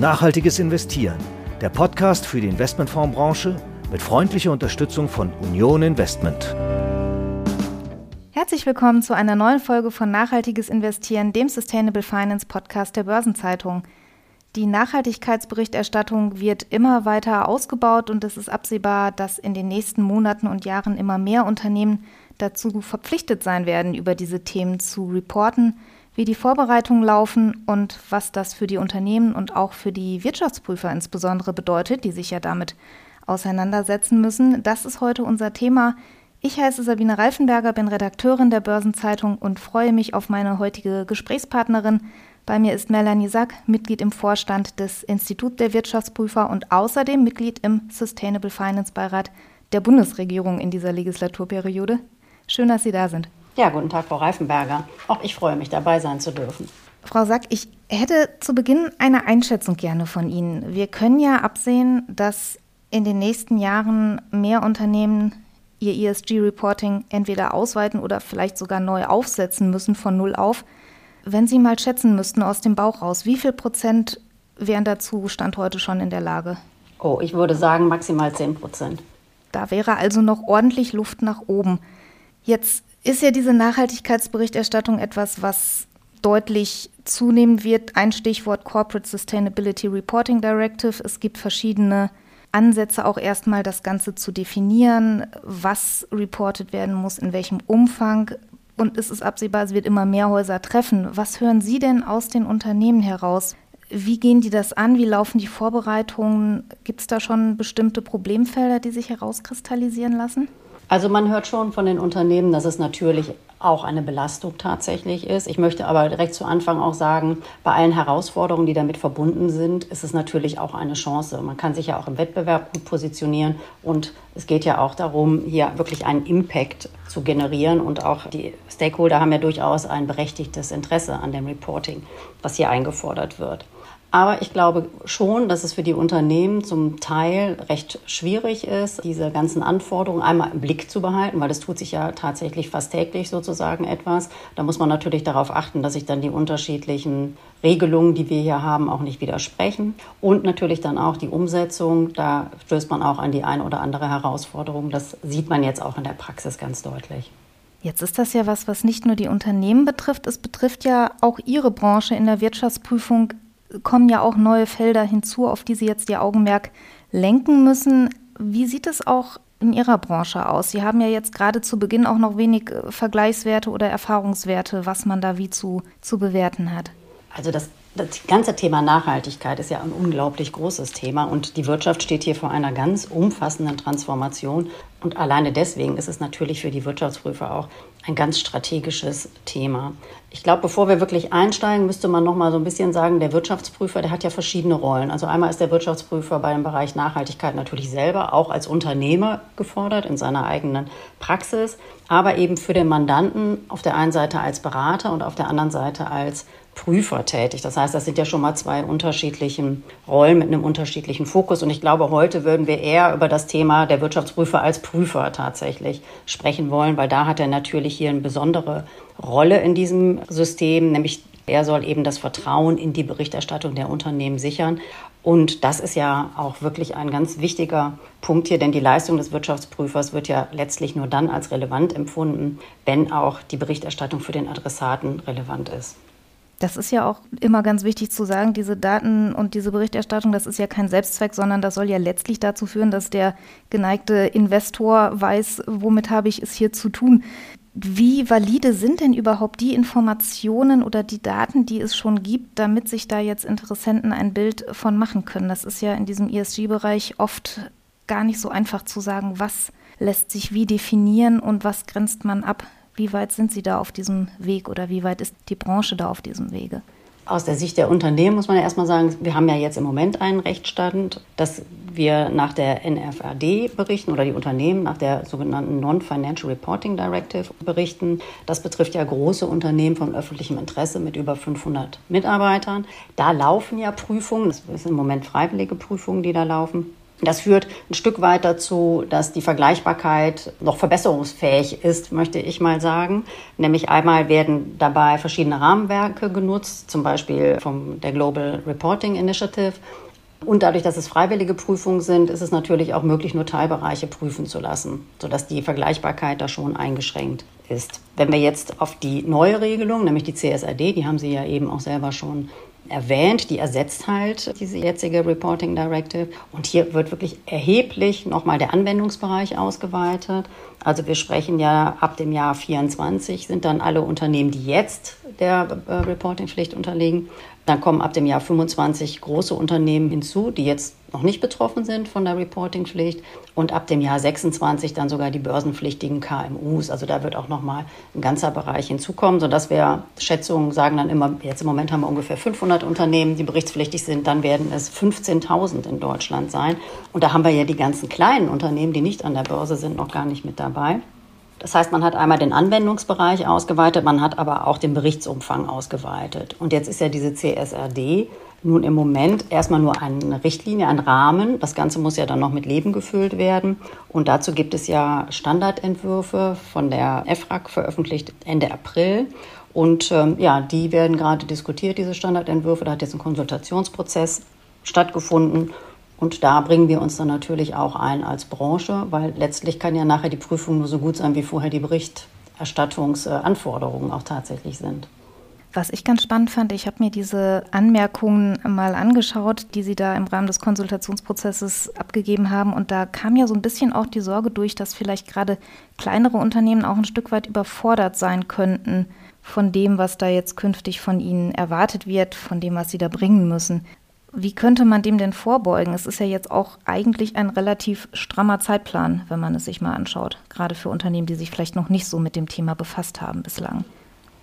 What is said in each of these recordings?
Nachhaltiges Investieren, der Podcast für die Investmentfondsbranche mit freundlicher Unterstützung von Union Investment. Herzlich willkommen zu einer neuen Folge von Nachhaltiges Investieren, dem Sustainable Finance Podcast der Börsenzeitung. Die Nachhaltigkeitsberichterstattung wird immer weiter ausgebaut und es ist absehbar, dass in den nächsten Monaten und Jahren immer mehr Unternehmen dazu verpflichtet sein werden, über diese Themen zu reporten, wie die Vorbereitungen laufen und was das für die Unternehmen und auch für die Wirtschaftsprüfer insbesondere bedeutet, die sich ja damit auseinandersetzen müssen. Das ist heute unser Thema. Ich heiße Sabine Reifenberger, bin Redakteurin der Börsenzeitung und freue mich auf meine heutige Gesprächspartnerin. Bei mir ist Melanie Sack, Mitglied im Vorstand des Institut der Wirtschaftsprüfer und außerdem Mitglied im Sustainable Finance Beirat der Bundesregierung in dieser Legislaturperiode. Schön, dass Sie da sind. Ja, guten Tag, Frau Reifenberger. Auch ich freue mich, dabei sein zu dürfen. Frau Sack, ich hätte zu Beginn eine Einschätzung gerne von Ihnen. Wir können ja absehen, dass in den nächsten Jahren mehr Unternehmen ihr ESG-Reporting entweder ausweiten oder vielleicht sogar neu aufsetzen müssen von null auf. Wenn Sie mal schätzen müssten aus dem Bauch raus, wie viel Prozent wären dazu Stand heute schon in der Lage? Oh, ich würde sagen maximal 10 Prozent. Da wäre also noch ordentlich Luft nach oben. Jetzt ist ja diese Nachhaltigkeitsberichterstattung etwas, was deutlich zunehmen wird. Ein Stichwort Corporate Sustainability Reporting Directive. Es gibt verschiedene Ansätze, auch erstmal das Ganze zu definieren, was reported werden muss, in welchem Umfang. Und es ist absehbar, es wird immer mehr Häuser treffen. Was hören Sie denn aus den Unternehmen heraus? Wie gehen die das an? Wie laufen die Vorbereitungen? Gibt es da schon bestimmte Problemfelder, die sich herauskristallisieren lassen? Also man hört schon von den Unternehmen, dass es natürlich auch eine Belastung tatsächlich ist. Ich möchte aber direkt zu Anfang auch sagen, bei allen Herausforderungen, die damit verbunden sind, ist es natürlich auch eine Chance. Man kann sich ja auch im Wettbewerb gut positionieren und es geht ja auch darum, hier wirklich einen Impact zu generieren und auch die Stakeholder haben ja durchaus ein berechtigtes Interesse an dem Reporting, was hier eingefordert wird. Aber ich glaube schon, dass es für die Unternehmen zum Teil recht schwierig ist, diese ganzen Anforderungen einmal im Blick zu behalten, weil es tut sich ja tatsächlich fast täglich sozusagen etwas. Da muss man natürlich darauf achten, dass sich dann die unterschiedlichen Regelungen, die wir hier haben, auch nicht widersprechen. Und natürlich dann auch die Umsetzung. Da stößt man auch an die eine oder andere Herausforderung. Das sieht man jetzt auch in der Praxis ganz deutlich. Jetzt ist das ja was, was nicht nur die Unternehmen betrifft, es betrifft ja auch Ihre Branche in der Wirtschaftsprüfung kommen ja auch neue Felder hinzu, auf die Sie jetzt Ihr Augenmerk lenken müssen. Wie sieht es auch in Ihrer Branche aus? Sie haben ja jetzt gerade zu Beginn auch noch wenig äh, Vergleichswerte oder Erfahrungswerte, was man da wie zu, zu bewerten hat. Also das das ganze Thema Nachhaltigkeit ist ja ein unglaublich großes Thema und die Wirtschaft steht hier vor einer ganz umfassenden Transformation. Und alleine deswegen ist es natürlich für die Wirtschaftsprüfer auch ein ganz strategisches Thema. Ich glaube, bevor wir wirklich einsteigen, müsste man noch mal so ein bisschen sagen, der Wirtschaftsprüfer, der hat ja verschiedene Rollen. Also einmal ist der Wirtschaftsprüfer bei dem Bereich Nachhaltigkeit natürlich selber auch als Unternehmer gefordert in seiner eigenen Praxis, aber eben für den Mandanten auf der einen Seite als Berater und auf der anderen Seite als Prüfer tätig. Das heißt, das sind ja schon mal zwei unterschiedliche Rollen mit einem unterschiedlichen Fokus. Und ich glaube, heute würden wir eher über das Thema der Wirtschaftsprüfer als Prüfer tatsächlich sprechen wollen, weil da hat er natürlich hier eine besondere Rolle in diesem System, nämlich er soll eben das Vertrauen in die Berichterstattung der Unternehmen sichern. Und das ist ja auch wirklich ein ganz wichtiger Punkt hier, denn die Leistung des Wirtschaftsprüfers wird ja letztlich nur dann als relevant empfunden, wenn auch die Berichterstattung für den Adressaten relevant ist. Das ist ja auch immer ganz wichtig zu sagen, diese Daten und diese Berichterstattung, das ist ja kein Selbstzweck, sondern das soll ja letztlich dazu führen, dass der geneigte Investor weiß, womit habe ich es hier zu tun. Wie valide sind denn überhaupt die Informationen oder die Daten, die es schon gibt, damit sich da jetzt Interessenten ein Bild von machen können? Das ist ja in diesem ESG-Bereich oft gar nicht so einfach zu sagen, was lässt sich wie definieren und was grenzt man ab. Wie weit sind Sie da auf diesem Weg oder wie weit ist die Branche da auf diesem Wege? Aus der Sicht der Unternehmen muss man ja erstmal sagen, wir haben ja jetzt im Moment einen Rechtsstand, dass wir nach der NFRD berichten oder die Unternehmen nach der sogenannten Non-Financial Reporting Directive berichten. Das betrifft ja große Unternehmen von öffentlichem Interesse mit über 500 Mitarbeitern. Da laufen ja Prüfungen, das sind im Moment freiwillige Prüfungen, die da laufen. Das führt ein Stück weit dazu, dass die Vergleichbarkeit noch verbesserungsfähig ist, möchte ich mal sagen. Nämlich einmal werden dabei verschiedene Rahmenwerke genutzt, zum Beispiel von der Global Reporting Initiative. Und dadurch, dass es freiwillige Prüfungen sind, ist es natürlich auch möglich, nur Teilbereiche prüfen zu lassen, sodass die Vergleichbarkeit da schon eingeschränkt ist. Wenn wir jetzt auf die neue Regelung, nämlich die CSRD, die haben Sie ja eben auch selber schon erwähnt, die ersetzt halt diese jetzige Reporting Directive. Und hier wird wirklich erheblich nochmal der Anwendungsbereich ausgeweitet. Also wir sprechen ja ab dem Jahr 24 sind dann alle Unternehmen, die jetzt der äh, Reportingpflicht unterliegen, dann kommen ab dem Jahr 25 große Unternehmen hinzu, die jetzt noch nicht betroffen sind von der Reportingpflicht und ab dem Jahr 26 dann sogar die börsenpflichtigen KMUs. Also da wird auch noch mal ein ganzer Bereich hinzukommen, sodass wir Schätzungen sagen dann immer, jetzt im Moment haben wir ungefähr 500 Unternehmen, die berichtspflichtig sind, dann werden es 15.000 in Deutschland sein. Und da haben wir ja die ganzen kleinen Unternehmen, die nicht an der Börse sind, noch gar nicht mit dabei. Das heißt, man hat einmal den Anwendungsbereich ausgeweitet, man hat aber auch den Berichtsumfang ausgeweitet. Und jetzt ist ja diese CSRD nun im Moment erstmal nur eine Richtlinie, ein Rahmen. Das Ganze muss ja dann noch mit Leben gefüllt werden. Und dazu gibt es ja Standardentwürfe von der EFRAG veröffentlicht Ende April. Und ähm, ja, die werden gerade diskutiert, diese Standardentwürfe. Da hat jetzt ein Konsultationsprozess stattgefunden. Und da bringen wir uns dann natürlich auch ein als Branche, weil letztlich kann ja nachher die Prüfung nur so gut sein, wie vorher die Berichterstattungsanforderungen auch tatsächlich sind. Was ich ganz spannend fand, ich habe mir diese Anmerkungen mal angeschaut, die Sie da im Rahmen des Konsultationsprozesses abgegeben haben. Und da kam ja so ein bisschen auch die Sorge durch, dass vielleicht gerade kleinere Unternehmen auch ein Stück weit überfordert sein könnten von dem, was da jetzt künftig von ihnen erwartet wird, von dem, was sie da bringen müssen. Wie könnte man dem denn vorbeugen? Es ist ja jetzt auch eigentlich ein relativ strammer Zeitplan, wenn man es sich mal anschaut, gerade für Unternehmen, die sich vielleicht noch nicht so mit dem Thema befasst haben bislang.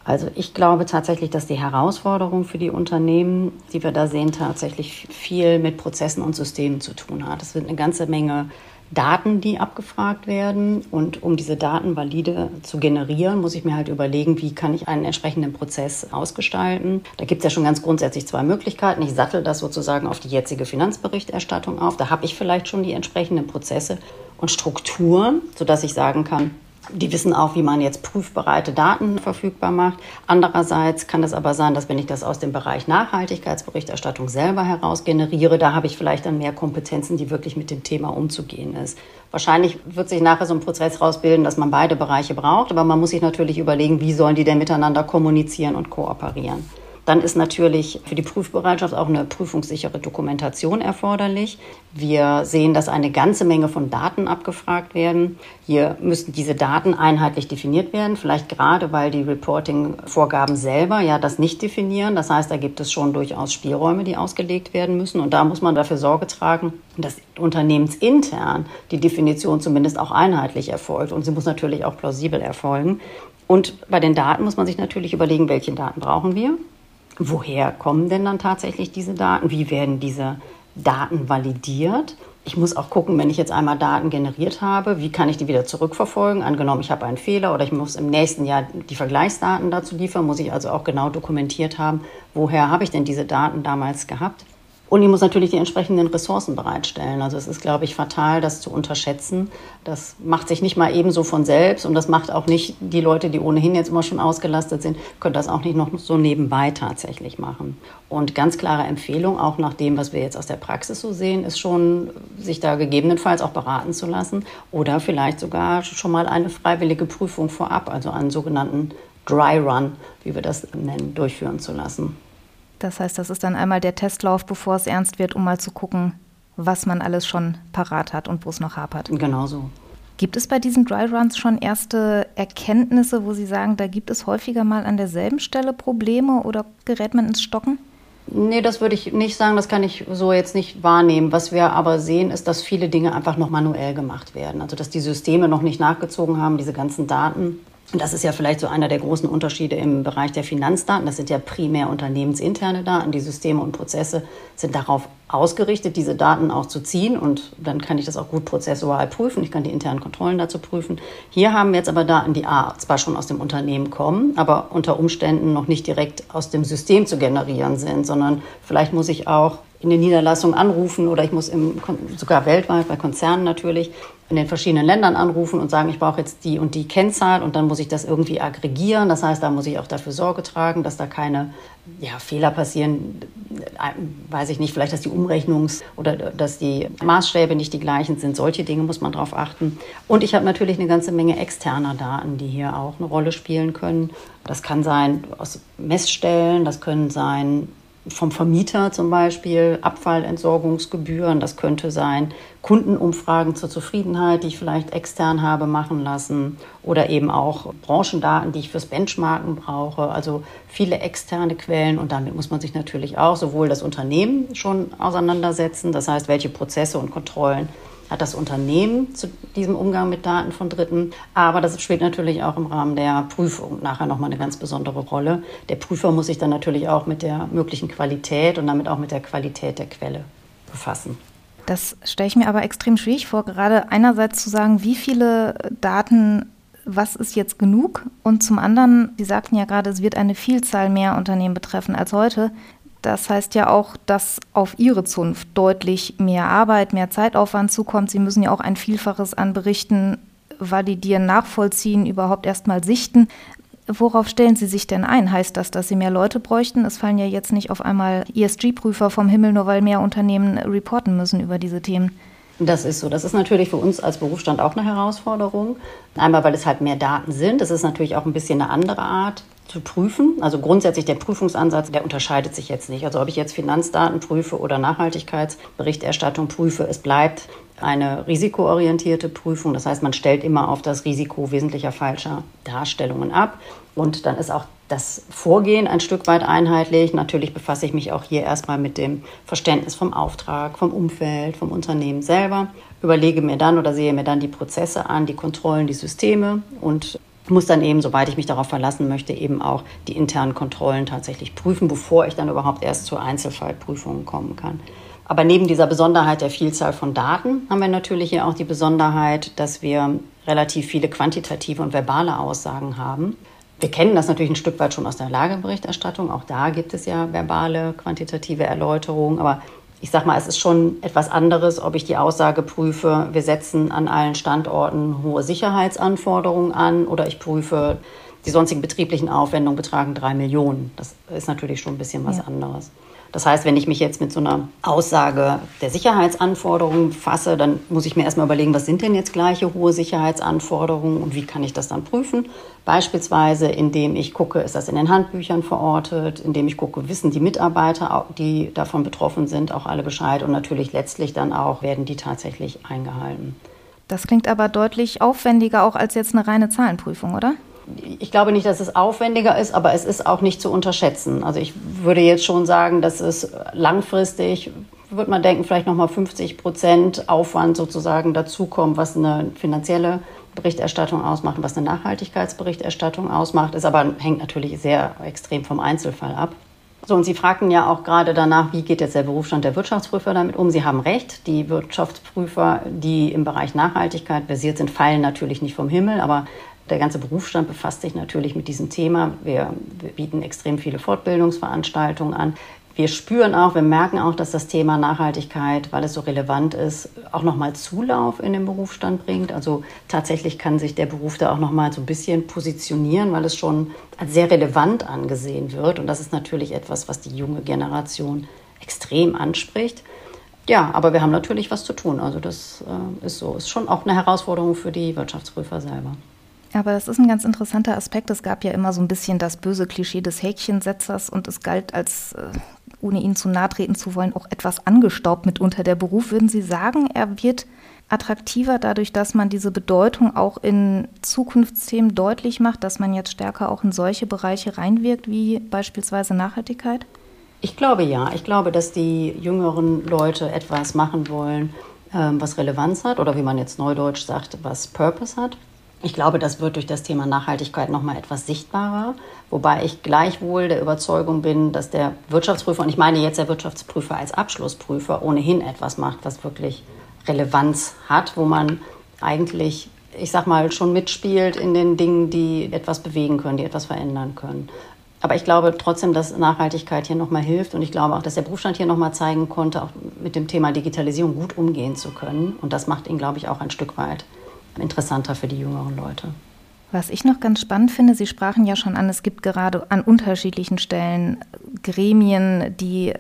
Also ich glaube tatsächlich, dass die Herausforderung für die Unternehmen, die wir da sehen, tatsächlich viel mit Prozessen und Systemen zu tun hat. Es wird eine ganze Menge Daten, die abgefragt werden. Und um diese Daten valide zu generieren, muss ich mir halt überlegen, wie kann ich einen entsprechenden Prozess ausgestalten. Da gibt es ja schon ganz grundsätzlich zwei Möglichkeiten. Ich sattel das sozusagen auf die jetzige Finanzberichterstattung auf. Da habe ich vielleicht schon die entsprechenden Prozesse und Strukturen, sodass ich sagen kann, die wissen auch, wie man jetzt prüfbereite Daten verfügbar macht. Andererseits kann es aber sein, dass wenn ich das aus dem Bereich Nachhaltigkeitsberichterstattung selber heraus generiere, da habe ich vielleicht dann mehr Kompetenzen, die wirklich mit dem Thema umzugehen ist. Wahrscheinlich wird sich nachher so ein Prozess rausbilden, dass man beide Bereiche braucht, aber man muss sich natürlich überlegen, wie sollen die denn miteinander kommunizieren und kooperieren. Dann ist natürlich für die Prüfbereitschaft auch eine prüfungssichere Dokumentation erforderlich. Wir sehen, dass eine ganze Menge von Daten abgefragt werden. Hier müssen diese Daten einheitlich definiert werden, vielleicht gerade weil die Reporting-Vorgaben selber ja das nicht definieren. Das heißt, da gibt es schon durchaus Spielräume, die ausgelegt werden müssen. Und da muss man dafür Sorge tragen, dass unternehmensintern die Definition zumindest auch einheitlich erfolgt. Und sie muss natürlich auch plausibel erfolgen. Und bei den Daten muss man sich natürlich überlegen, welche Daten brauchen wir woher kommen denn dann tatsächlich diese Daten? Wie werden diese Daten validiert? Ich muss auch gucken, wenn ich jetzt einmal Daten generiert habe, wie kann ich die wieder zurückverfolgen? Angenommen, ich habe einen Fehler oder ich muss im nächsten Jahr die Vergleichsdaten dazu liefern, muss ich also auch genau dokumentiert haben, woher habe ich denn diese Daten damals gehabt? Und ich muss natürlich die entsprechenden Ressourcen bereitstellen. Also es ist, glaube ich, fatal, das zu unterschätzen. Das macht sich nicht mal ebenso von selbst und das macht auch nicht die Leute, die ohnehin jetzt immer schon ausgelastet sind, können das auch nicht noch so nebenbei tatsächlich machen. Und ganz klare Empfehlung, auch nach dem, was wir jetzt aus der Praxis so sehen, ist schon, sich da gegebenenfalls auch beraten zu lassen oder vielleicht sogar schon mal eine freiwillige Prüfung vorab, also einen sogenannten Dry Run, wie wir das nennen, durchführen zu lassen. Das heißt, das ist dann einmal der Testlauf, bevor es ernst wird, um mal zu gucken, was man alles schon parat hat und wo es noch hapert. Genau so. Gibt es bei diesen Dry Runs schon erste Erkenntnisse, wo Sie sagen, da gibt es häufiger mal an derselben Stelle Probleme oder gerät man ins Stocken? Nee, das würde ich nicht sagen, das kann ich so jetzt nicht wahrnehmen. Was wir aber sehen, ist, dass viele Dinge einfach noch manuell gemacht werden. Also dass die Systeme noch nicht nachgezogen haben, diese ganzen Daten das ist ja vielleicht so einer der großen Unterschiede im Bereich der Finanzdaten. Das sind ja primär unternehmensinterne Daten. Die Systeme und Prozesse sind darauf ausgerichtet, diese Daten auch zu ziehen. Und dann kann ich das auch gut prozessual prüfen. Ich kann die internen Kontrollen dazu prüfen. Hier haben wir jetzt aber Daten, die A, zwar schon aus dem Unternehmen kommen, aber unter Umständen noch nicht direkt aus dem System zu generieren sind, sondern vielleicht muss ich auch in den Niederlassungen anrufen oder ich muss im, sogar weltweit bei Konzernen natürlich in den verschiedenen Ländern anrufen und sagen, ich brauche jetzt die und die Kennzahl und dann muss ich das irgendwie aggregieren. Das heißt, da muss ich auch dafür Sorge tragen, dass da keine ja, Fehler passieren. Weiß ich nicht, vielleicht, dass die Umrechnungs- oder dass die Maßstäbe nicht die gleichen sind. Solche Dinge muss man darauf achten. Und ich habe natürlich eine ganze Menge externer Daten, die hier auch eine Rolle spielen können. Das kann sein aus Messstellen, das können sein vom Vermieter zum Beispiel, Abfallentsorgungsgebühren, das könnte sein, Kundenumfragen zur Zufriedenheit, die ich vielleicht extern habe machen lassen oder eben auch Branchendaten, die ich fürs Benchmarken brauche. Also viele externe Quellen und damit muss man sich natürlich auch sowohl das Unternehmen schon auseinandersetzen, das heißt, welche Prozesse und Kontrollen hat das Unternehmen zu diesem Umgang mit Daten von Dritten. Aber das spielt natürlich auch im Rahmen der Prüfung nachher nochmal eine ganz besondere Rolle. Der Prüfer muss sich dann natürlich auch mit der möglichen Qualität und damit auch mit der Qualität der Quelle befassen. Das stelle ich mir aber extrem schwierig vor, gerade einerseits zu sagen, wie viele Daten, was ist jetzt genug? Und zum anderen, Sie sagten ja gerade, es wird eine Vielzahl mehr Unternehmen betreffen als heute. Das heißt ja auch, dass auf Ihre Zunft deutlich mehr Arbeit, mehr Zeitaufwand zukommt. Sie müssen ja auch ein Vielfaches an Berichten validieren, nachvollziehen, überhaupt erstmal sichten. Worauf stellen Sie sich denn ein? Heißt das, dass Sie mehr Leute bräuchten? Es fallen ja jetzt nicht auf einmal ESG-Prüfer vom Himmel, nur weil mehr Unternehmen reporten müssen über diese Themen. Das ist so. Das ist natürlich für uns als Berufsstand auch eine Herausforderung. Einmal, weil es halt mehr Daten sind. Es ist natürlich auch ein bisschen eine andere Art zu prüfen. Also grundsätzlich der Prüfungsansatz, der unterscheidet sich jetzt nicht. Also ob ich jetzt Finanzdaten prüfe oder Nachhaltigkeitsberichterstattung prüfe, es bleibt eine risikoorientierte Prüfung. Das heißt, man stellt immer auf das Risiko wesentlicher falscher Darstellungen ab. Und dann ist auch das Vorgehen ein Stück weit einheitlich. Natürlich befasse ich mich auch hier erstmal mit dem Verständnis vom Auftrag, vom Umfeld, vom Unternehmen selber, überlege mir dann oder sehe mir dann die Prozesse an, die Kontrollen, die Systeme und muss dann eben, soweit ich mich darauf verlassen möchte, eben auch die internen Kontrollen tatsächlich prüfen, bevor ich dann überhaupt erst zu Einzelfallprüfungen kommen kann. Aber neben dieser Besonderheit der Vielzahl von Daten haben wir natürlich hier auch die Besonderheit, dass wir relativ viele quantitative und verbale Aussagen haben. Wir kennen das natürlich ein Stück weit schon aus der Lageberichterstattung. Auch da gibt es ja verbale, quantitative Erläuterungen. Aber ich sage mal, es ist schon etwas anderes, ob ich die Aussage prüfe, wir setzen an allen Standorten hohe Sicherheitsanforderungen an oder ich prüfe, die sonstigen betrieblichen Aufwendungen betragen drei Millionen. Das ist natürlich schon ein bisschen was ja. anderes. Das heißt, wenn ich mich jetzt mit so einer Aussage der Sicherheitsanforderungen fasse, dann muss ich mir erstmal überlegen, was sind denn jetzt gleiche hohe Sicherheitsanforderungen und wie kann ich das dann prüfen? Beispielsweise, indem ich gucke, ist das in den Handbüchern verortet, indem ich gucke, wissen die Mitarbeiter, die davon betroffen sind, auch alle Bescheid und natürlich letztlich dann auch, werden die tatsächlich eingehalten. Das klingt aber deutlich aufwendiger auch als jetzt eine reine Zahlenprüfung, oder? Ich glaube nicht, dass es aufwendiger ist, aber es ist auch nicht zu unterschätzen. Also ich würde jetzt schon sagen, dass es langfristig, würde man denken, vielleicht nochmal 50 Prozent Aufwand sozusagen dazukommt, was eine finanzielle Berichterstattung ausmacht, was eine Nachhaltigkeitsberichterstattung ausmacht, ist aber hängt natürlich sehr extrem vom Einzelfall ab. So, und Sie fragten ja auch gerade danach, wie geht jetzt der Berufsstand der Wirtschaftsprüfer damit um? Sie haben recht, die Wirtschaftsprüfer, die im Bereich Nachhaltigkeit basiert sind, fallen natürlich nicht vom Himmel, aber der ganze Berufsstand befasst sich natürlich mit diesem Thema. Wir, wir, bieten extrem viele Fortbildungsveranstaltungen an. Wir spüren auch, wir merken auch, dass das Thema Nachhaltigkeit, weil es so relevant ist, auch nochmal Zulauf in den Berufsstand bringt. Also tatsächlich kann sich der Beruf da auch nochmal so ein bisschen positionieren, weil es schon als sehr relevant angesehen wird. Und das ist natürlich etwas, was die junge Generation extrem anspricht. Ja, aber wir haben natürlich was zu tun. Also das äh, ist so. Ist schon auch eine Herausforderung für die Wirtschaftsprüfer selber. Aber das ist ein ganz interessanter Aspekt. Es gab ja immer so ein bisschen das böse Klischee des Häkchensetzers und es galt als, äh, ohne Ihnen zu nahe treten zu wollen, auch etwas angestaubt mitunter der Beruf. Würden Sie sagen, er wird attraktiver dadurch, dass man diese Bedeutung auch in Zukunftsthemen deutlich macht, dass man jetzt stärker auch in solche Bereiche reinwirkt, wie beispielsweise Nachhaltigkeit? Ich glaube ja. Ich glaube, dass die jüngeren Leute etwas machen wollen, ähm, was Relevanz hat oder wie man jetzt neudeutsch sagt, was Purpose hat. Ich glaube, das wird durch das Thema Nachhaltigkeit noch mal etwas sichtbarer, wobei ich gleichwohl der Überzeugung bin, dass der Wirtschaftsprüfer und ich meine jetzt der Wirtschaftsprüfer als Abschlussprüfer ohnehin etwas macht, was wirklich Relevanz hat, wo man eigentlich, ich sag mal, schon mitspielt in den Dingen, die etwas bewegen können, die etwas verändern können. Aber ich glaube trotzdem, dass Nachhaltigkeit hier nochmal hilft. Und ich glaube auch, dass der Berufsstand hier nochmal zeigen konnte, auch mit dem Thema Digitalisierung gut umgehen zu können. Und das macht ihn, glaube ich, auch ein Stück weit interessanter für die jüngeren Leute. Was ich noch ganz spannend finde, Sie sprachen ja schon an, es gibt gerade an unterschiedlichen Stellen Gremien, die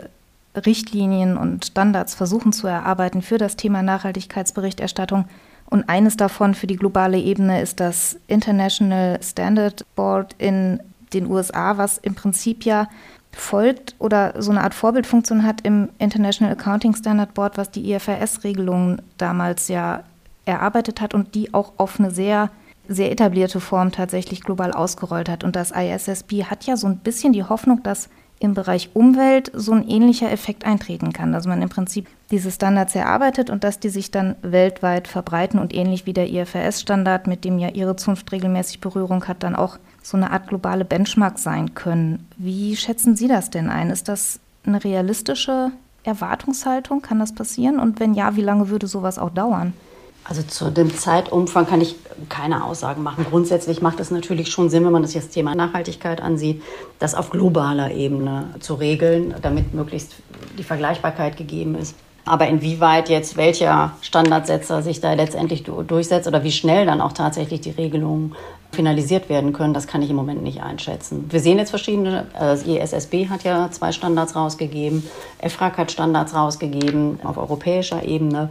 Richtlinien und Standards versuchen zu erarbeiten für das Thema Nachhaltigkeitsberichterstattung. Und eines davon für die globale Ebene ist das International Standard Board in den USA, was im Prinzip ja folgt oder so eine Art Vorbildfunktion hat im International Accounting Standard Board, was die IFRS-Regelungen damals ja erarbeitet hat und die auch auf eine sehr, sehr etablierte Form tatsächlich global ausgerollt hat. Und das ISSB hat ja so ein bisschen die Hoffnung, dass im Bereich Umwelt so ein ähnlicher Effekt eintreten kann. Dass man im Prinzip diese Standards erarbeitet und dass die sich dann weltweit verbreiten und ähnlich wie der IFRS-Standard, mit dem ja Ihre Zunft regelmäßig Berührung hat, dann auch so eine Art globale Benchmark sein können. Wie schätzen Sie das denn ein? Ist das eine realistische Erwartungshaltung? Kann das passieren? Und wenn ja, wie lange würde sowas auch dauern? Also zu dem Zeitumfang kann ich keine Aussagen machen. Grundsätzlich macht es natürlich schon Sinn, wenn man das jetzt Thema Nachhaltigkeit ansieht, das auf globaler Ebene zu regeln, damit möglichst die Vergleichbarkeit gegeben ist. Aber inwieweit jetzt welcher Standardsetzer sich da letztendlich durchsetzt oder wie schnell dann auch tatsächlich die Regelungen finalisiert werden können, das kann ich im Moment nicht einschätzen. Wir sehen jetzt verschiedene, das ISSB hat ja zwei Standards rausgegeben, EFRAG hat Standards rausgegeben auf europäischer Ebene.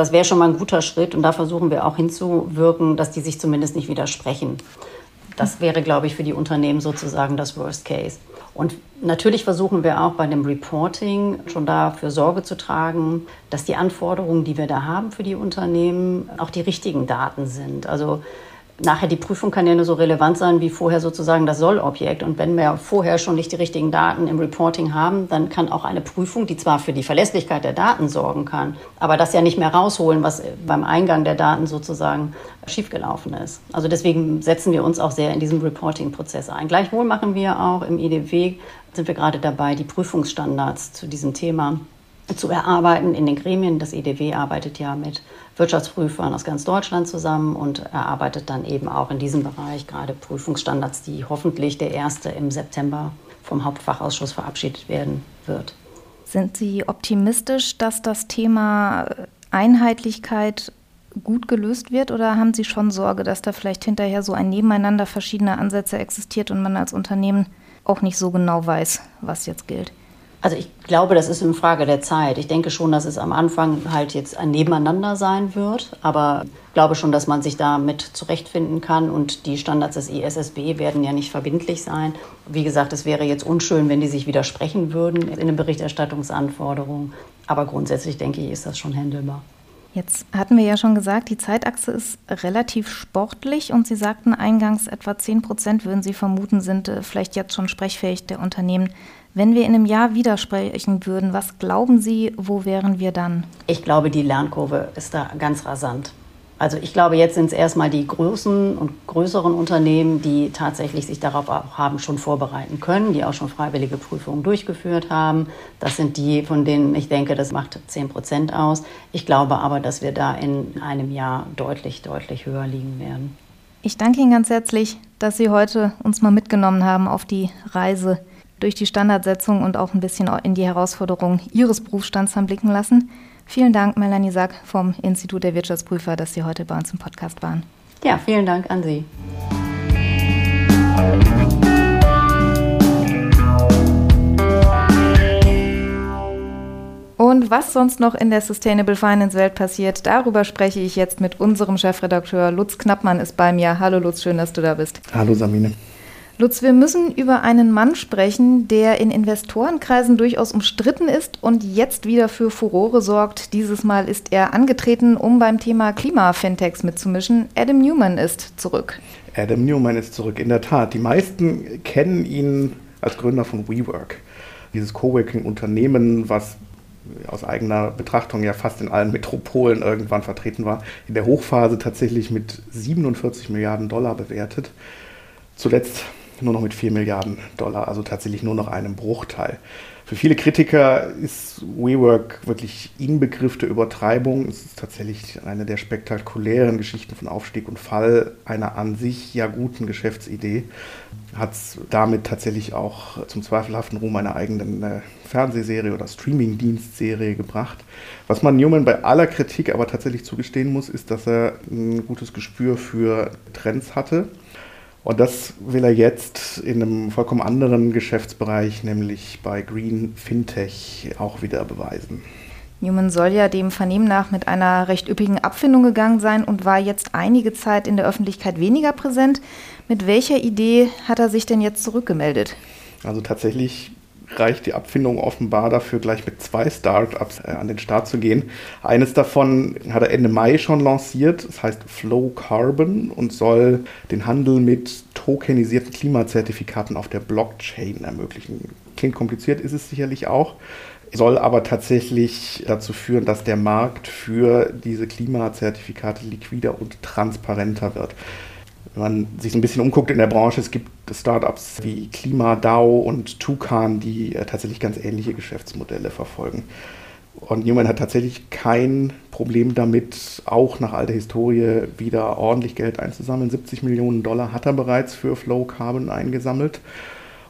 Das wäre schon mal ein guter Schritt und da versuchen wir auch hinzuwirken, dass die sich zumindest nicht widersprechen. Das wäre, glaube ich, für die Unternehmen sozusagen das Worst Case. Und natürlich versuchen wir auch bei dem Reporting schon dafür Sorge zu tragen, dass die Anforderungen, die wir da haben für die Unternehmen, auch die richtigen Daten sind. Also nachher die Prüfung kann ja nur so relevant sein wie vorher sozusagen das Sollobjekt. Und wenn wir vorher schon nicht die richtigen Daten im Reporting haben, dann kann auch eine Prüfung, die zwar für die Verlässlichkeit der Daten sorgen kann, aber das ja nicht mehr rausholen, was beim Eingang der Daten sozusagen schiefgelaufen ist. Also deswegen setzen wir uns auch sehr in diesem Reporting-Prozess ein. Gleichwohl machen wir auch im IDW, sind wir gerade dabei, die Prüfungsstandards zu diesem Thema zu erarbeiten in den Gremien. Das EDW arbeitet ja mit Wirtschaftsprüfern aus ganz Deutschland zusammen und erarbeitet dann eben auch in diesem Bereich gerade Prüfungsstandards, die hoffentlich der erste im September vom Hauptfachausschuss verabschiedet werden wird. Sind Sie optimistisch, dass das Thema Einheitlichkeit gut gelöst wird oder haben Sie schon Sorge, dass da vielleicht hinterher so ein Nebeneinander verschiedener Ansätze existiert und man als Unternehmen auch nicht so genau weiß, was jetzt gilt? Also ich glaube, das ist eine Frage der Zeit. Ich denke schon, dass es am Anfang halt jetzt ein Nebeneinander sein wird, aber ich glaube schon, dass man sich damit zurechtfinden kann und die Standards des ISSB werden ja nicht verbindlich sein. Wie gesagt, es wäre jetzt unschön, wenn die sich widersprechen würden in den Berichterstattungsanforderungen, aber grundsätzlich denke ich, ist das schon handelbar. Jetzt hatten wir ja schon gesagt, die Zeitachse ist relativ sportlich und Sie sagten eingangs, etwa 10 Prozent würden Sie vermuten, sind äh, vielleicht jetzt schon sprechfähig der Unternehmen. Wenn wir in einem Jahr widersprechen würden, was glauben Sie, wo wären wir dann? Ich glaube, die Lernkurve ist da ganz rasant. Also ich glaube, jetzt sind es erstmal die großen und größeren Unternehmen, die tatsächlich sich darauf auch haben schon vorbereiten können, die auch schon freiwillige Prüfungen durchgeführt haben. Das sind die, von denen ich denke, das macht 10 Prozent aus. Ich glaube aber, dass wir da in einem Jahr deutlich, deutlich höher liegen werden. Ich danke Ihnen ganz herzlich, dass Sie heute uns mal mitgenommen haben auf die Reise durch die Standardsetzung und auch ein bisschen in die Herausforderungen Ihres Berufsstands haben blicken lassen. Vielen Dank, Melanie Sack vom Institut der Wirtschaftsprüfer, dass Sie heute bei uns im Podcast waren. Ja, vielen Dank an Sie. Und was sonst noch in der Sustainable Finance Welt passiert, darüber spreche ich jetzt mit unserem Chefredakteur Lutz Knappmann ist bei mir. Hallo Lutz, schön, dass du da bist. Hallo Samine. Lutz, wir müssen über einen Mann sprechen, der in Investorenkreisen durchaus umstritten ist und jetzt wieder für Furore sorgt. Dieses Mal ist er angetreten, um beim Thema Klima-Fintechs mitzumischen. Adam Newman ist zurück. Adam Newman ist zurück, in der Tat. Die meisten kennen ihn als Gründer von WeWork, dieses Coworking-Unternehmen, was aus eigener Betrachtung ja fast in allen Metropolen irgendwann vertreten war, in der Hochphase tatsächlich mit 47 Milliarden Dollar bewertet. Zuletzt nur noch mit 4 Milliarden Dollar, also tatsächlich nur noch einem Bruchteil. Für viele Kritiker ist WeWork wirklich Inbegriff der Übertreibung. Es ist tatsächlich eine der spektakulären Geschichten von Aufstieg und Fall einer an sich ja guten Geschäftsidee. Hat es damit tatsächlich auch zum zweifelhaften Ruhm einer eigenen äh, Fernsehserie oder Streaming-Dienstserie gebracht. Was man Newman bei aller Kritik aber tatsächlich zugestehen muss, ist, dass er ein gutes Gespür für Trends hatte und das will er jetzt in einem vollkommen anderen Geschäftsbereich, nämlich bei Green Fintech, auch wieder beweisen. Newman soll ja dem Vernehmen nach mit einer recht üppigen Abfindung gegangen sein und war jetzt einige Zeit in der Öffentlichkeit weniger präsent. Mit welcher Idee hat er sich denn jetzt zurückgemeldet? Also tatsächlich reicht die Abfindung offenbar dafür, gleich mit zwei Startups äh, an den Start zu gehen. Eines davon hat er Ende Mai schon lanciert, das heißt Flow Carbon und soll den Handel mit tokenisierten Klimazertifikaten auf der Blockchain ermöglichen. Klingt kompliziert, ist es sicherlich auch soll aber tatsächlich dazu führen, dass der Markt für diese Klimazertifikate liquider und transparenter wird. Wenn man sich so ein bisschen umguckt in der Branche, es gibt Startups wie KlimaDAO und Tucan, die äh, tatsächlich ganz ähnliche Geschäftsmodelle verfolgen. Und Newman hat tatsächlich kein Problem damit, auch nach alter Historie wieder ordentlich Geld einzusammeln. 70 Millionen Dollar hat er bereits für Flow Carbon eingesammelt.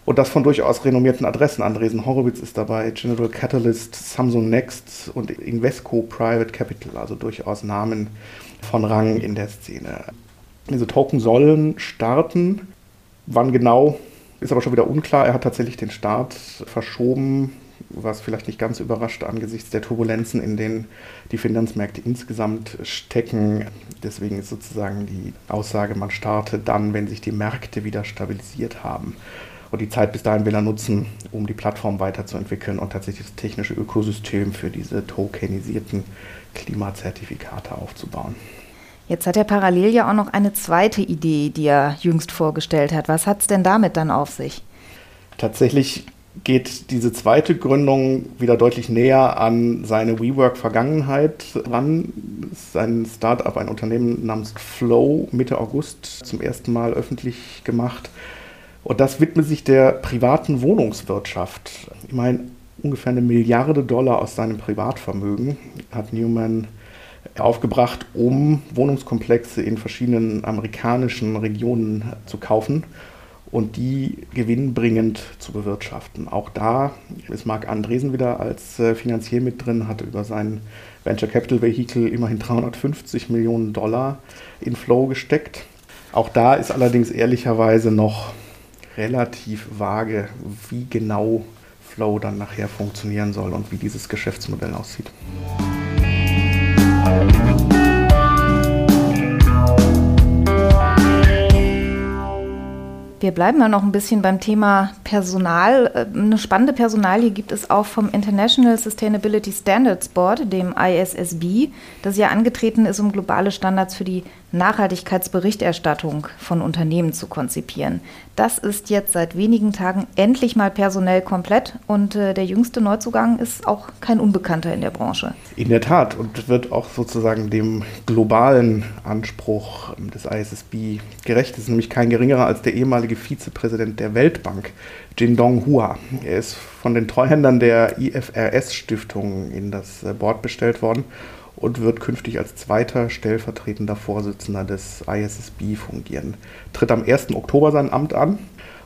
Und das von durchaus renommierten Adressen. Andresen Horowitz ist dabei, General Catalyst, Samsung Next und Invesco Private Capital, also durchaus Namen von Rang in der Szene. Diese Token sollen starten. Wann genau, ist aber schon wieder unklar. Er hat tatsächlich den Start verschoben, was vielleicht nicht ganz überrascht angesichts der Turbulenzen, in denen die Finanzmärkte insgesamt stecken. Deswegen ist sozusagen die Aussage, man starte dann, wenn sich die Märkte wieder stabilisiert haben. Und die Zeit bis dahin will er nutzen, um die Plattform weiterzuentwickeln und tatsächlich das technische Ökosystem für diese tokenisierten Klimazertifikate aufzubauen. Jetzt hat er parallel ja auch noch eine zweite Idee, die er jüngst vorgestellt hat. Was hat es denn damit dann auf sich? Tatsächlich geht diese zweite Gründung wieder deutlich näher an seine WeWork-Vergangenheit ran. Es ist ein Startup, ein Unternehmen namens Flow, Mitte August zum ersten Mal öffentlich gemacht. Und das widmet sich der privaten Wohnungswirtschaft. Ich meine, ungefähr eine Milliarde Dollar aus seinem Privatvermögen hat Newman aufgebracht, um Wohnungskomplexe in verschiedenen amerikanischen Regionen zu kaufen und die gewinnbringend zu bewirtschaften. Auch da ist Marc Andresen wieder als äh, Finanzier mit drin, hat über sein Venture Capital Vehicle immerhin 350 Millionen Dollar in Flow gesteckt. Auch da ist allerdings ehrlicherweise noch relativ vage, wie genau Flow dann nachher funktionieren soll und wie dieses Geschäftsmodell aussieht. Wir bleiben mal noch ein bisschen beim Thema Personal. Äh, eine spannende Personalie gibt es auch vom International Sustainability Standards Board, dem ISSB, das ja angetreten ist, um globale Standards für die Nachhaltigkeitsberichterstattung von Unternehmen zu konzipieren. Das ist jetzt seit wenigen Tagen endlich mal personell komplett und äh, der jüngste Neuzugang ist auch kein Unbekannter in der Branche. In der Tat und wird auch sozusagen dem globalen Anspruch des ISSB gerecht. Es ist nämlich kein geringerer als der ehemalige Vizepräsident der Weltbank, Jindong Hua. Er ist von den Treuhändern der IFRS-Stiftung in das äh, Board bestellt worden und wird künftig als zweiter stellvertretender Vorsitzender des ISSB fungieren. Tritt am 1. Oktober sein Amt an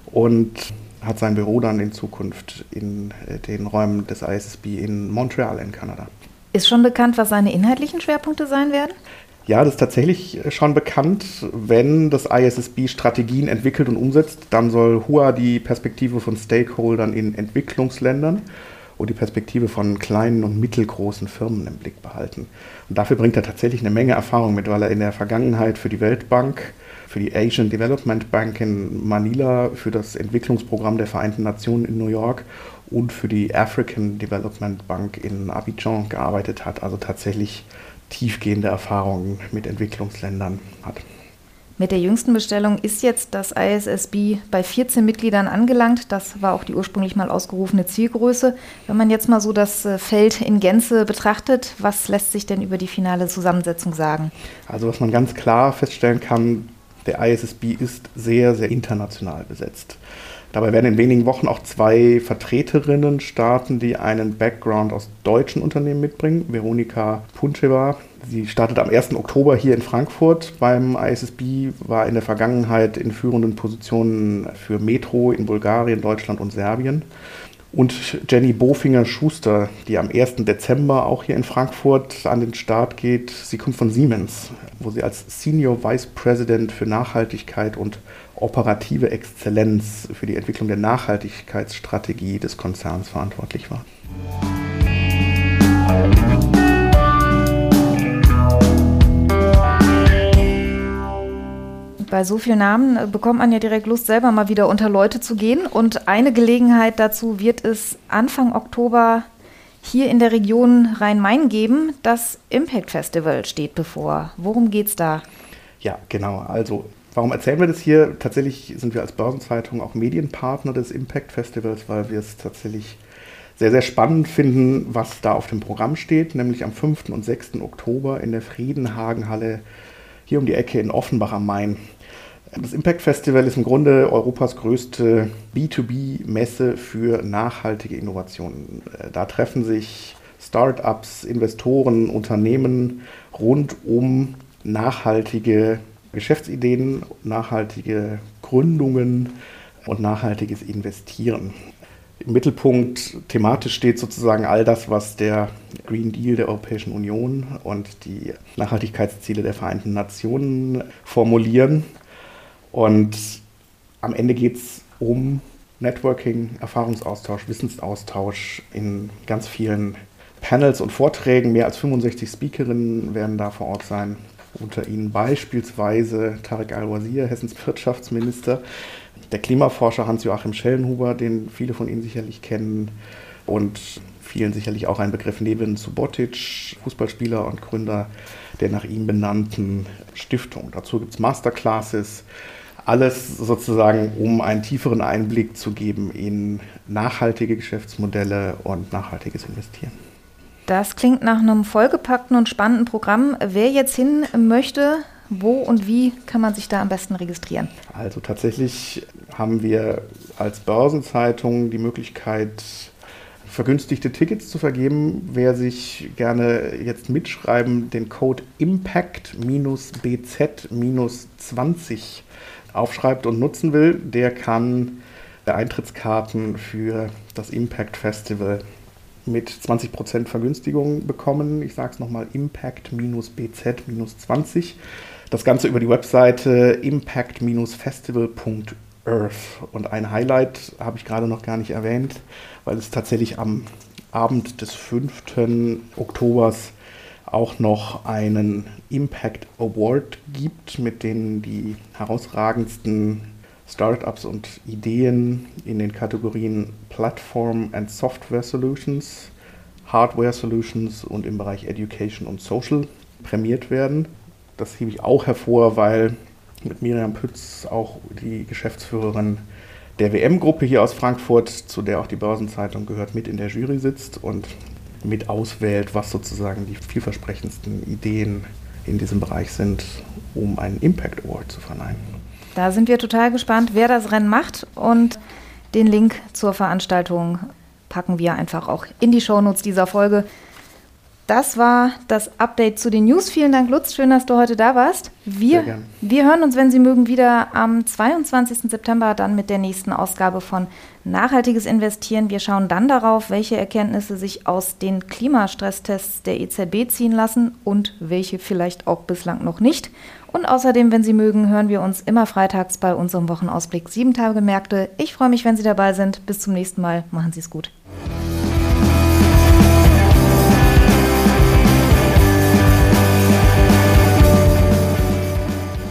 und hat sein Büro dann in Zukunft in äh, den Räumen des ISSB in Montreal in Kanada. Ist schon bekannt, was seine inhaltlichen Schwerpunkte sein werden? Ja, das ist tatsächlich schon bekannt. Wenn das ISSB Strategien entwickelt und umsetzt, dann soll HUA die Perspektive von Stakeholdern in Entwicklungsländern und die Perspektive von kleinen und mittelgroßen Firmen im Blick behalten. Und dafür bringt er tatsächlich eine Menge Erfahrung mit, weil er in der Vergangenheit für die Weltbank, für die Asian Development Bank in Manila, für das Entwicklungsprogramm der Vereinten Nationen in New York und für die African Development Bank in Abidjan gearbeitet hat, also tatsächlich tiefgehende Erfahrungen mit Entwicklungsländern hat. Mit der jüngsten Bestellung ist jetzt das ISSB bei 14 Mitgliedern angelangt. Das war auch die ursprünglich mal ausgerufene Zielgröße. Wenn man jetzt mal so das äh, Feld in Gänze betrachtet, was lässt sich denn über die finale Zusammensetzung sagen? Also was man ganz klar feststellen kann, Der ISSB ist sehr, sehr international besetzt. Dabei werden in wenigen Wochen auch zwei Vertreterinnen starten, die einen Background aus deutschen Unternehmen mitbringen. Veronika Puncheva, sie startet am 1. Oktober hier in Frankfurt beim ISSB, war in der Vergangenheit in führenden Positionen für Metro in Bulgarien, Deutschland und Serbien. Und Jenny Bofinger-Schuster, die am 1. Dezember auch hier in Frankfurt an den Start geht. Sie kommt von Siemens, wo sie als Senior Vice President für Nachhaltigkeit und operative Exzellenz für die Entwicklung der Nachhaltigkeitsstrategie des Konzerns verantwortlich war. Bei so vielen Namen äh, bekommt man ja direkt Lust, selber mal wieder unter Leute zu gehen. Und eine Gelegenheit dazu wird es Anfang Oktober hier in der Region Rhein-Main geben. Das Impact Festival steht bevor. Worum geht es da? Ja, genau. Also Warum erzählen wir das hier? Tatsächlich sind wir als Börsenzeitung auch Medienpartner des Impact Festivals, weil wir es tatsächlich sehr, sehr spannend finden, was da auf dem Programm steht, nämlich am 5. und 6. Oktober in der Friedenhagenhalle hier um die Ecke in Offenbach am Main. Das Impact Festival ist im Grunde Europas größte B2B-Messe für nachhaltige Innovationen. Da treffen sich Start-ups, Investoren, Unternehmen rund um nachhaltige Geschäftsideen, nachhaltige Gründungen und nachhaltiges Investieren. Im Mittelpunkt thematisch steht sozusagen all das, was der Green Deal der Europäischen Union und die Nachhaltigkeitsziele der Vereinten Nationen formulieren. Und am Ende geht es um Networking, Erfahrungsaustausch, Wissensaustausch in ganz vielen Panels und Vorträgen. Mehr als 65 Speakerinnen werden da vor Ort sein unter ihnen beispielsweise Tarek Al-Wazir, Hessens Wirtschaftsminister, der Klimaforscher Hans-Joachim Schellenhuber, den viele von Ihnen sicherlich kennen, und vielen sicherlich auch ein Begriff Nevin Subotic, Fußballspieler und Gründer der nach ihm benannten Stiftung. Dazu gibt es Masterclasses, alles sozusagen, um einen tieferen Einblick zu geben in nachhaltige Geschäftsmodelle und nachhaltiges Investieren. Das klingt nach einem vollgepackten und spannenden Programm. Wer jetzt hin möchte, wo und wie kann man sich da am besten registrieren? Also tatsächlich haben wir als Börsenzeitung die Möglichkeit, vergünstigte Tickets zu vergeben. Wer sich gerne jetzt mitschreiben, den Code Impact-BZ-20 aufschreibt und nutzen will, der kann Eintrittskarten für das Impact Festival mit 20% Vergünstigung bekommen. Ich sage es nochmal, Impact-BZ-20. Das Ganze über die Webseite impact-festival.earth. Und ein Highlight habe ich gerade noch gar nicht erwähnt, weil es tatsächlich am Abend des 5. Oktobers auch noch einen Impact Award gibt, mit dem die herausragendsten Startups und Ideen in den Kategorien Platform and Software Solutions, Hardware Solutions und im Bereich Education und Social prämiert werden. Das hebe ich auch hervor, weil mit Miriam Pütz auch die Geschäftsführerin der WM-Gruppe hier aus Frankfurt, zu der auch die Börsenzeitung gehört, mit in der Jury sitzt und mit auswählt, was sozusagen die vielversprechendsten Ideen in diesem Bereich sind, um einen Impact Award zu verleihen. Da sind wir total gespannt, wer das Rennen macht und den Link zur Veranstaltung packen wir einfach auch in die Shownotes dieser Folge. Das war das Update zu den News. Vielen Dank, Lutz. Schön, dass du heute da warst. Wir, wir hören uns, wenn Sie mögen, wieder am 22. September dann mit der nächsten Ausgabe von Nachhaltiges Investieren. Wir schauen dann darauf, welche Erkenntnisse sich aus den Klimastresstests der EZB ziehen lassen und welche vielleicht auch bislang noch nicht. Und außerdem, wenn Sie mögen, hören wir uns immer freitags bei unserem Wochenausblick 7 Tage Märkte. Ich freue mich, wenn Sie dabei sind. Bis zum nächsten Mal. Machen Sie es gut.